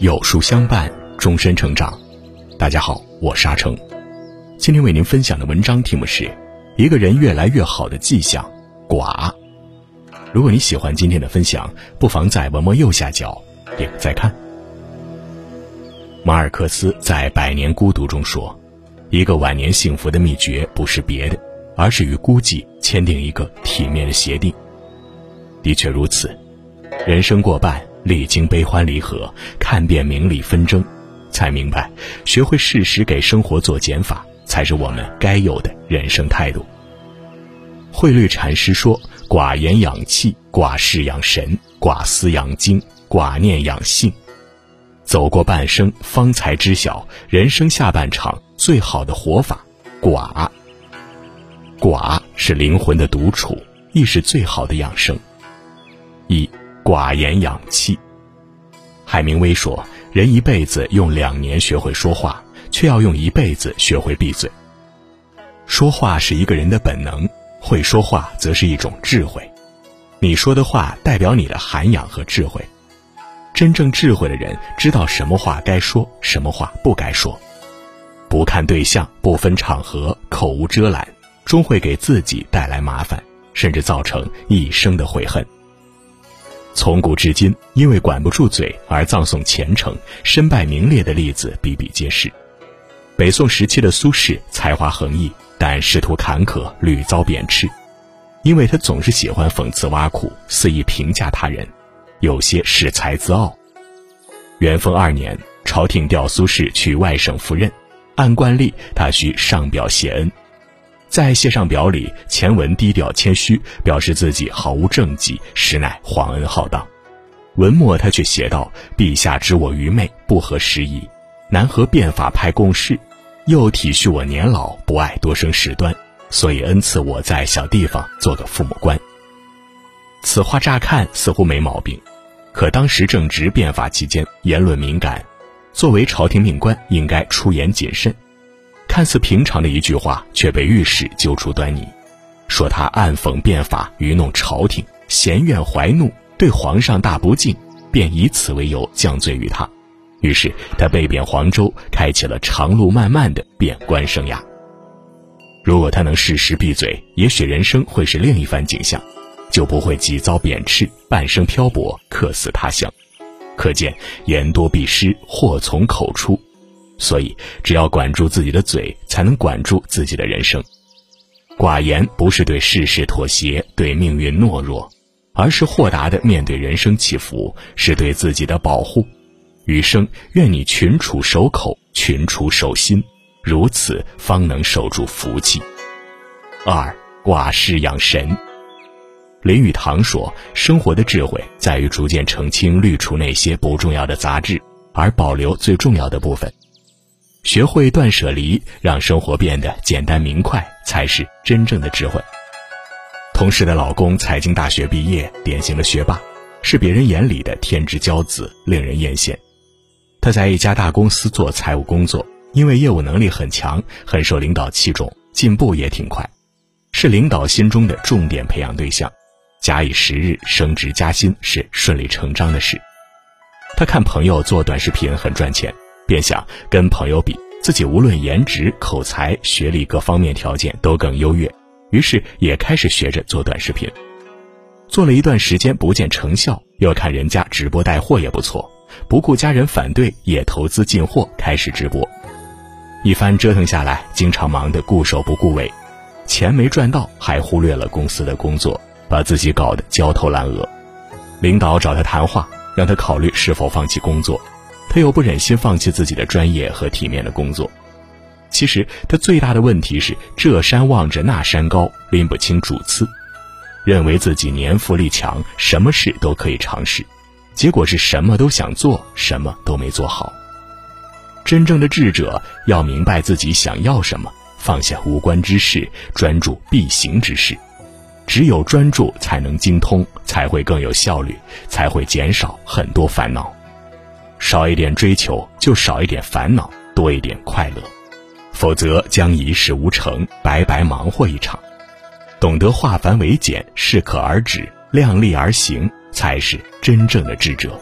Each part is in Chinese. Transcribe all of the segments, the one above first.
有书相伴，终身成长。大家好，我是阿成。今天为您分享的文章题目是《一个人越来越好的迹象》。寡。如果你喜欢今天的分享，不妨在文末右下角点个再看。马尔克斯在《百年孤独》中说：“一个晚年幸福的秘诀不是别的，而是与孤寂签订一个体面的协定。”的确如此，人生过半。历经悲欢离合，看遍名利纷争，才明白，学会适时给生活做减法，才是我们该有的人生态度。慧律禅师说：“寡言养气，寡事养神，寡思养精，寡念养性。”走过半生，方才知晓，人生下半场最好的活法——寡。寡是灵魂的独处，亦是最好的养生。一。寡言养气。海明威说：“人一辈子用两年学会说话，却要用一辈子学会闭嘴。说话是一个人的本能，会说话则是一种智慧。你说的话代表你的涵养和智慧。真正智慧的人知道什么话该说，什么话不该说，不看对象，不分场合，口无遮拦，终会给自己带来麻烦，甚至造成一生的悔恨。”从古至今，因为管不住嘴而葬送前程、身败名裂的例子比比皆是。北宋时期的苏轼才华横溢，但仕途坎坷，屡遭贬斥，因为他总是喜欢讽刺挖苦，肆意评价他人，有些恃才自傲。元丰二年，朝廷调苏轼去外省赴任，按惯例，他需上表谢恩。在谢上表里，前文低调谦虚，表示自己毫无政绩，实乃皇恩浩荡。文末他却写道：“陛下知我愚昧，不合时宜，难和变法派共事，又体恤我年老，不爱多生事端，所以恩赐我在小地方做个父母官。”此话乍看似乎没毛病，可当时正值变法期间，言论敏感，作为朝廷命官，应该出言谨慎。看似平常的一句话，却被御史揪出端倪，说他暗讽变法，愚弄朝廷，嫌怨怀怒，对皇上大不敬，便以此为由降罪于他。于是他被贬黄州，开启了长路漫漫的贬官生涯。如果他能适时闭嘴，也许人生会是另一番景象，就不会几遭贬斥，半生漂泊，客死他乡。可见言多必失，祸从口出。所以，只要管住自己的嘴，才能管住自己的人生。寡言不是对世事妥协，对命运懦弱，而是豁达的面对人生起伏，是对自己的保护。余生，愿你群处守口，群处守心，如此方能守住福气。二，寡事养神。林语堂说：“生活的智慧在于逐渐澄清、滤除那些不重要的杂质，而保留最重要的部分。”学会断舍离，让生活变得简单明快，才是真正的智慧。同事的老公财经大学毕业，典型的学霸，是别人眼里的天之骄子，令人艳羡。他在一家大公司做财务工作，因为业务能力很强，很受领导器重，进步也挺快，是领导心中的重点培养对象。假以时日，升职加薪是顺理成章的事。他看朋友做短视频很赚钱。便想跟朋友比，自己无论颜值、口才、学历各方面条件都更优越，于是也开始学着做短视频。做了一段时间不见成效，又看人家直播带货也不错，不顾家人反对，也投资进货开始直播。一番折腾下来，经常忙得顾首不顾尾，钱没赚到，还忽略了公司的工作，把自己搞得焦头烂额。领导找他谈话，让他考虑是否放弃工作。他又不忍心放弃自己的专业和体面的工作，其实他最大的问题是这山望着那山高，拎不清主次，认为自己年富力强，什么事都可以尝试，结果是什么都想做，什么都没做好。真正的智者要明白自己想要什么，放下无关之事，专注必行之事。只有专注，才能精通，才会更有效率，才会减少很多烦恼。少一点追求，就少一点烦恼；多一点快乐，否则将一事无成，白白忙活一场。懂得化繁为简，适可而止，量力而行，才是真正的智者。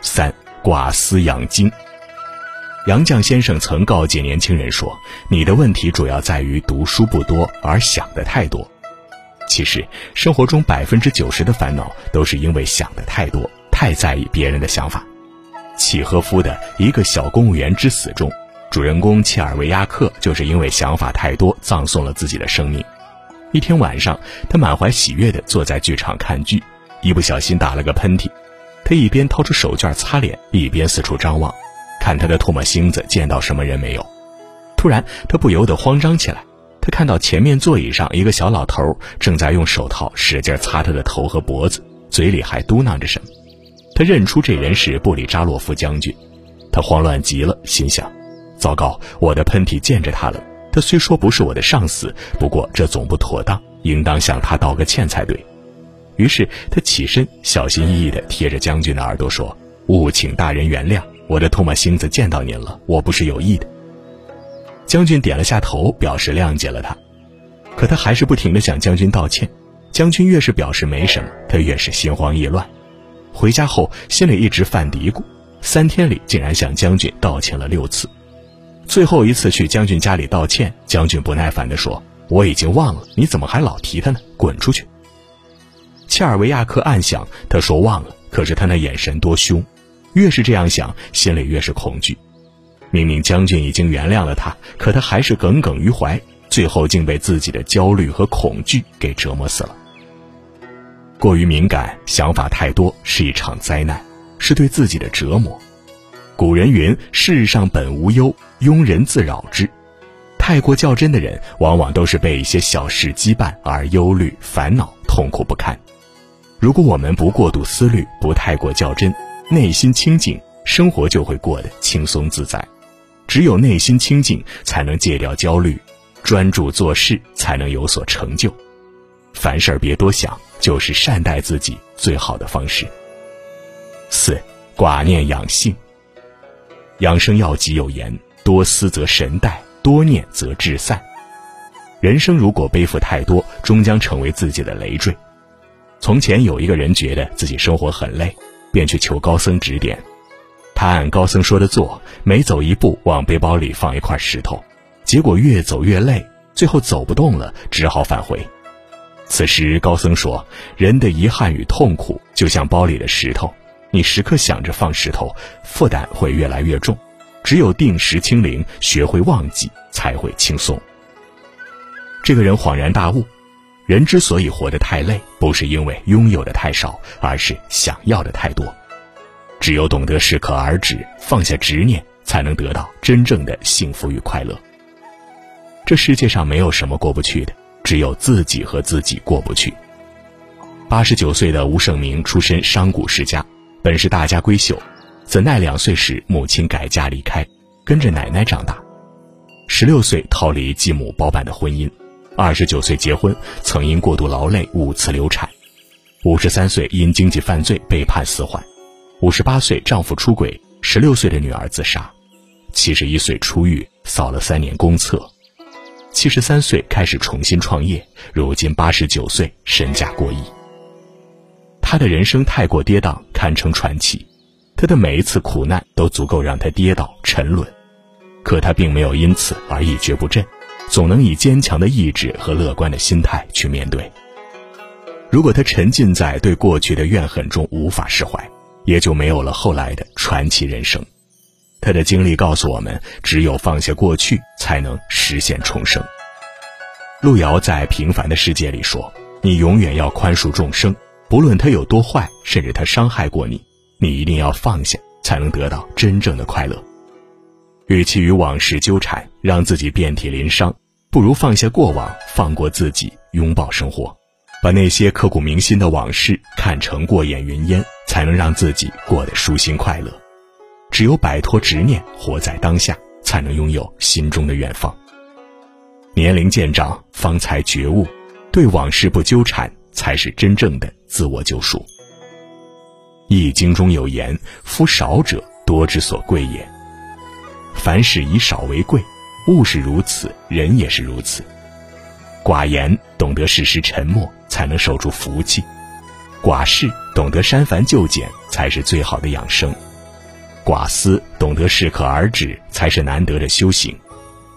三，寡思养精。杨绛先生曾告诫年轻人说：“你的问题主要在于读书不多，而想的太多。”其实，生活中百分之九十的烦恼都是因为想的太多，太在意别人的想法。契诃夫的一个小公务员之死中，主人公切尔维亚克就是因为想法太多，葬送了自己的生命。一天晚上，他满怀喜悦地坐在剧场看剧，一不小心打了个喷嚏。他一边掏出手绢擦脸，一边四处张望，看他的唾沫星子见到什么人没有。突然，他不由得慌张起来。他看到前面座椅上一个小老头正在用手套使劲擦他的头和脖子，嘴里还嘟囔着什么。他认出这人是布里扎洛夫将军，他慌乱极了，心想：糟糕，我的喷嚏溅着他了。他虽说不是我的上司，不过这总不妥当，应当向他道个歉才对。于是他起身，小心翼翼地贴着将军的耳朵说：“务请大人原谅，我的唾沫星子见到您了，我不是有意的。”将军点了下头，表示谅解了他。可他还是不停地向将军道歉。将军越是表示没什么，他越是心慌意乱。回家后，心里一直犯嘀咕，三天里竟然向将军道歉了六次。最后一次去将军家里道歉，将军不耐烦地说：“我已经忘了，你怎么还老提他呢？滚出去！”切尔维亚克暗想，他说忘了，可是他那眼神多凶，越是这样想，心里越是恐惧。明明将军已经原谅了他，可他还是耿耿于怀，最后竟被自己的焦虑和恐惧给折磨死了。过于敏感，想法太多，是一场灾难，是对自己的折磨。古人云：“世上本无忧，庸人自扰之。”太过较真的人，往往都是被一些小事羁绊而忧虑、烦恼、痛苦不堪。如果我们不过度思虑，不太过较真，内心清静，生活就会过得轻松自在。只有内心清净，才能戒掉焦虑，专注做事，才能有所成就。凡事别多想，就是善待自己最好的方式。四，寡念养性。养生要极有言：多思则神怠，多念则志散。人生如果背负太多，终将成为自己的累赘。从前有一个人觉得自己生活很累，便去求高僧指点。他按高僧说的做，每走一步往背包里放一块石头，结果越走越累，最后走不动了，只好返回。此时高僧说：“人的遗憾与痛苦就像包里的石头，你时刻想着放石头，负担会越来越重。只有定时清零，学会忘记，才会轻松。”这个人恍然大悟：人之所以活得太累，不是因为拥有的太少，而是想要的太多。只有懂得适可而止，放下执念，才能得到真正的幸福与快乐。这世界上没有什么过不去的，只有自己和自己过不去。八十九岁的吴胜明出身商贾世家，本是大家闺秀，怎奈两岁时母亲改嫁离开，跟着奶奶长大。十六岁逃离继母包办的婚姻，二十九岁结婚，曾因过度劳累五次流产，五十三岁因经济犯罪被判死缓。五十八岁，丈夫出轨，十六岁的女儿自杀，七十一岁出狱，扫了三年公厕，七十三岁开始重新创业，如今八十九岁，身价过亿。他的人生太过跌宕，堪称传奇。他的每一次苦难都足够让他跌倒沉沦，可他并没有因此而一蹶不振，总能以坚强的意志和乐观的心态去面对。如果他沉浸在对过去的怨恨中无法释怀，也就没有了后来的传奇人生。他的经历告诉我们，只有放下过去，才能实现重生。路遥在《平凡的世界》里说：“你永远要宽恕众生，不论他有多坏，甚至他伤害过你，你一定要放下，才能得到真正的快乐。与其与往事纠缠，让自己遍体鳞伤，不如放下过往，放过自己，拥抱生活，把那些刻骨铭心的往事看成过眼云烟。”才能让自己过得舒心快乐。只有摆脱执念，活在当下，才能拥有心中的远方。年龄渐长，方才觉悟，对往事不纠缠，才是真正的自我救赎。《易经》中有言：“夫少者，多之所贵也。”凡事以少为贵，物是如此，人也是如此。寡言，懂得适时沉默，才能守住福气。寡事懂得删繁就简，才是最好的养生。寡思懂得适可而止，才是难得的修行；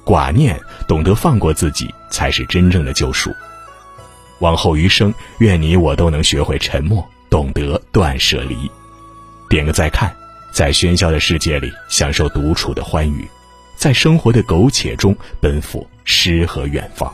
寡念懂得放过自己，才是真正的救赎。往后余生，愿你我都能学会沉默，懂得断舍离。点个再看，在喧嚣的世界里享受独处的欢愉，在生活的苟且中奔赴诗和远方。